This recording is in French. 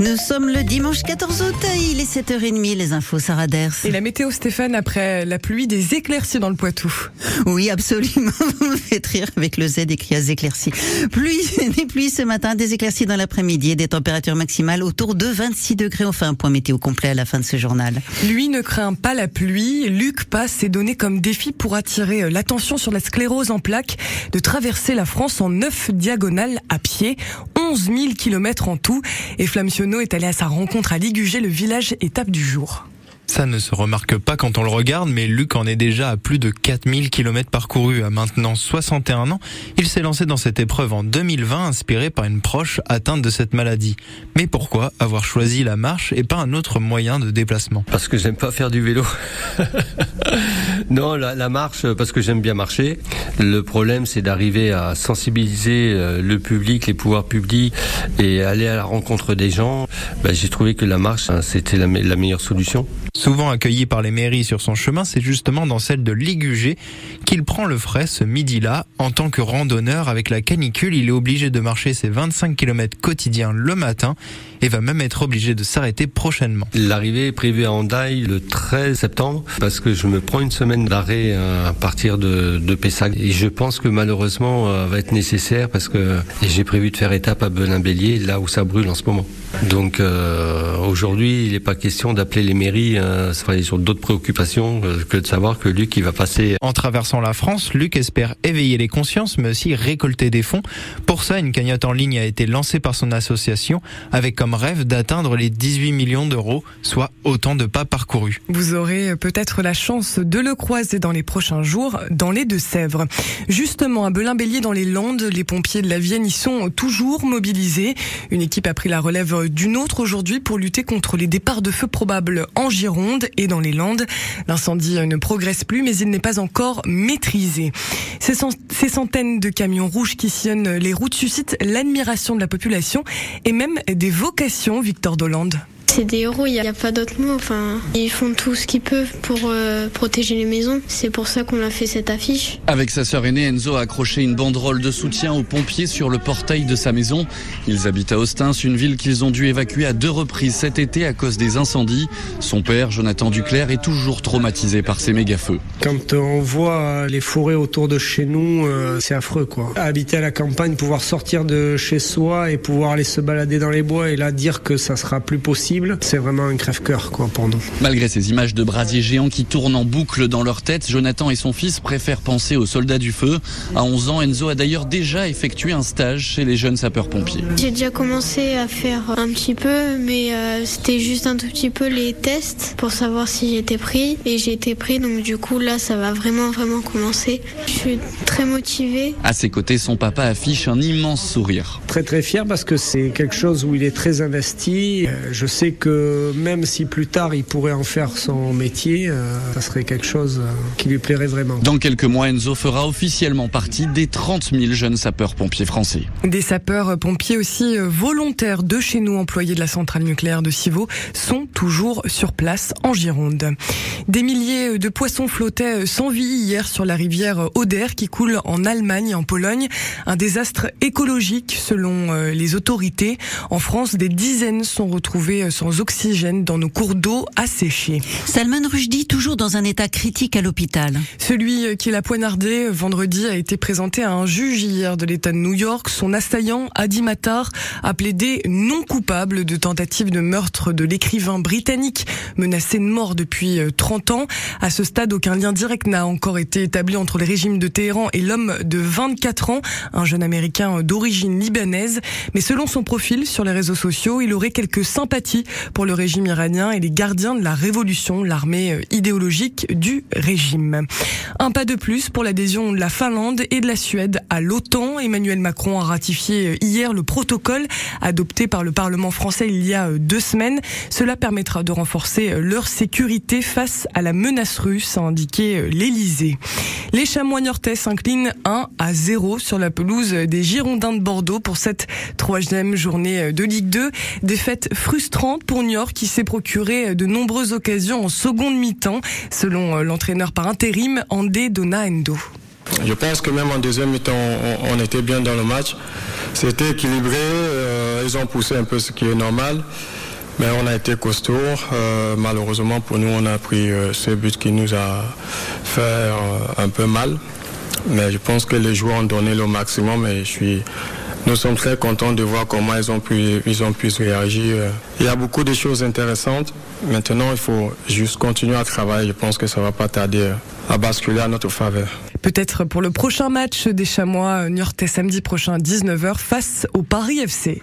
Nous sommes le dimanche 14 août, il est 7h30, les infos Sarah Ders. Et la météo Stéphane après la pluie des éclaircies dans le Poitou. Oui, absolument, vous me faites rire avec le Z écrit à éclaircies. Pluie, des pluies ce matin, des éclaircies dans l'après-midi et des températures maximales autour de 26 degrés. Enfin, un point météo complet à la fin de ce journal. Lui ne craint pas la pluie. Luc passe ses données comme défi pour attirer l'attention sur la sclérose en plaques de traverser la France en neuf diagonales à pied. 11 000 km en tout. Et Flamsionneau est allé à sa rencontre à Ligugé, le village étape du jour. Ça ne se remarque pas quand on le regarde, mais Luc en est déjà à plus de 4000 km parcourus à maintenant 61 ans. Il s'est lancé dans cette épreuve en 2020, inspiré par une proche atteinte de cette maladie. Mais pourquoi avoir choisi la marche et pas un autre moyen de déplacement? Parce que j'aime pas faire du vélo. non, la, marche, parce que j'aime bien marcher. Le problème, c'est d'arriver à sensibiliser euh, le public, les pouvoirs publics, et aller à la rencontre des gens. Ben, J'ai trouvé que la marche, hein, c'était la meilleure solution. Souvent accueilli par les mairies sur son chemin, c'est justement dans celle de Ligugé qu'il prend le frais ce midi-là. En tant que randonneur, avec la canicule, il est obligé de marcher ses 25 km quotidiens le matin et va même être obligé de s'arrêter prochainement. L'arrivée est prévue à Hendaye le 13 septembre parce que je me prends une semaine d'arrêt à partir de, de Pessac et je pense que malheureusement euh, va être nécessaire parce que j'ai prévu de faire étape à Belin-Bélier là où ça brûle en ce moment. Donc euh, aujourd'hui, il n'est pas question d'appeler les mairies euh, travailler sur d'autres préoccupations euh, que de savoir que Luc il va passer. En traversant la France, Luc espère éveiller les consciences, mais aussi récolter des fonds. Pour ça, une cagnotte en ligne a été lancée par son association, avec comme rêve d'atteindre les 18 millions d'euros, soit autant de pas parcourus. Vous aurez peut-être la chance de le croiser dans les prochains jours dans les Deux-Sèvres. Justement, à Belin-Bélier dans les Landes, les pompiers de la Vienne y sont toujours mobilisés. Une équipe a pris la relève d'une autre aujourd'hui pour lutter contre les départs de feu probables en Gironde et dans les Landes. L'incendie ne progresse plus, mais il n'est pas encore maîtrisé. Ces, centaines de camions rouges qui sillonnent les routes suscitent l'admiration de la population et même des vocations, Victor Dolande. C'est des héros, il n'y a, a, pas d'autre mot. Enfin, ils font tout ce qu'ils peuvent pour euh, protéger les maisons. C'est pour ça qu'on a fait cette affiche. Avec sa sœur aînée, Enzo a accroché une banderole de soutien aux pompiers sur le portail de sa maison. Ils habitent à Ostens, une ville qu'ils ont dû évacuer à deux reprises cet été à cause des incendies. Son père, Jonathan Duclerc, est toujours traumatisé par ces méga-feux. Quand on voit les forêts autour de chez nous, euh, c'est affreux quoi. Habiter à la campagne, pouvoir sortir de chez soi et pouvoir aller se balader dans les bois et là dire que ça sera plus possible c'est vraiment un crève-cœur quoi pour nous. Malgré ces images de brasiers géants qui tournent en boucle dans leur tête, Jonathan et son fils préfèrent penser aux soldats du feu. À 11 ans, Enzo a d'ailleurs déjà effectué un stage chez les jeunes sapeurs-pompiers. J'ai déjà commencé à faire un petit peu, mais euh, c'était juste un tout petit peu les tests pour savoir si j'étais pris. Et j'ai été pris, donc du coup là, ça va vraiment, vraiment commencer. Je suis très motivée. À ses côtés, son papa affiche un immense sourire. Très très fier parce que c'est quelque chose où il est très investi. Euh, je sais que même si plus tard il pourrait en faire son métier, euh, ça serait quelque chose euh, qui lui plairait vraiment. Dans quelques mois, Enzo fera officiellement partie des 30 000 jeunes sapeurs-pompiers français. Des sapeurs-pompiers aussi euh, volontaires de chez nous, employés de la centrale nucléaire de Civaux, sont toujours sur place en Gironde. Des milliers de poissons flottaient sans vie hier sur la rivière Oder qui coule en Allemagne et en Pologne. Un désastre écologique selon les autorités. En France, des dizaines sont retrouvées sans oxygène dans nos cours d'eau asséchés. Salman Rushdie, toujours dans un état critique à l'hôpital. Celui qui l'a poignardé vendredi a été présenté à un juge hier de l'État de New York. Son assaillant, Adi Matar, a plaidé non coupable de tentative de meurtre de l'écrivain britannique menacé de mort depuis 30 ans. À ce stade, aucun lien direct n'a encore été établi entre le régime de Téhéran et l'homme de 24 ans, un jeune américain d'origine libanaise. Mais selon son profil sur les réseaux sociaux, il aurait quelques sympathies pour le régime iranien et les gardiens de la révolution, l'armée euh, idéologique du régime. Un pas de plus pour l'adhésion de la Finlande et de la Suède à l'OTAN. Emmanuel Macron a ratifié euh, hier le protocole adopté par le Parlement français il y a euh, deux semaines. Cela permettra de renforcer leur sécurité face à la menace russe, a indiqué l'Elysée. Les chamois niortais s'inclinent 1 à 0 sur la pelouse des Girondins de Bordeaux pour cette troisième journée de Ligue 2. Défaite frustrante pour Niort qui s'est procuré de nombreuses occasions en seconde mi-temps, selon l'entraîneur par intérim Andé Dona Endo. Je pense que même en deuxième mi-temps, on, était bien dans le match. C'était équilibré, euh, ils ont poussé un peu ce qui est normal. Mais on a été costaud. Euh, malheureusement pour nous, on a pris euh, ce but qui nous a fait euh, un peu mal. Mais je pense que les joueurs ont donné le maximum et je suis, nous sommes très contents de voir comment ils ont pu, ils ont pu réagir. Il y a beaucoup de choses intéressantes. Maintenant, il faut juste continuer à travailler. Je pense que ça va pas tarder à basculer à notre faveur. Peut-être pour le prochain match des Chamois Niortais samedi prochain à 19h face au Paris FC.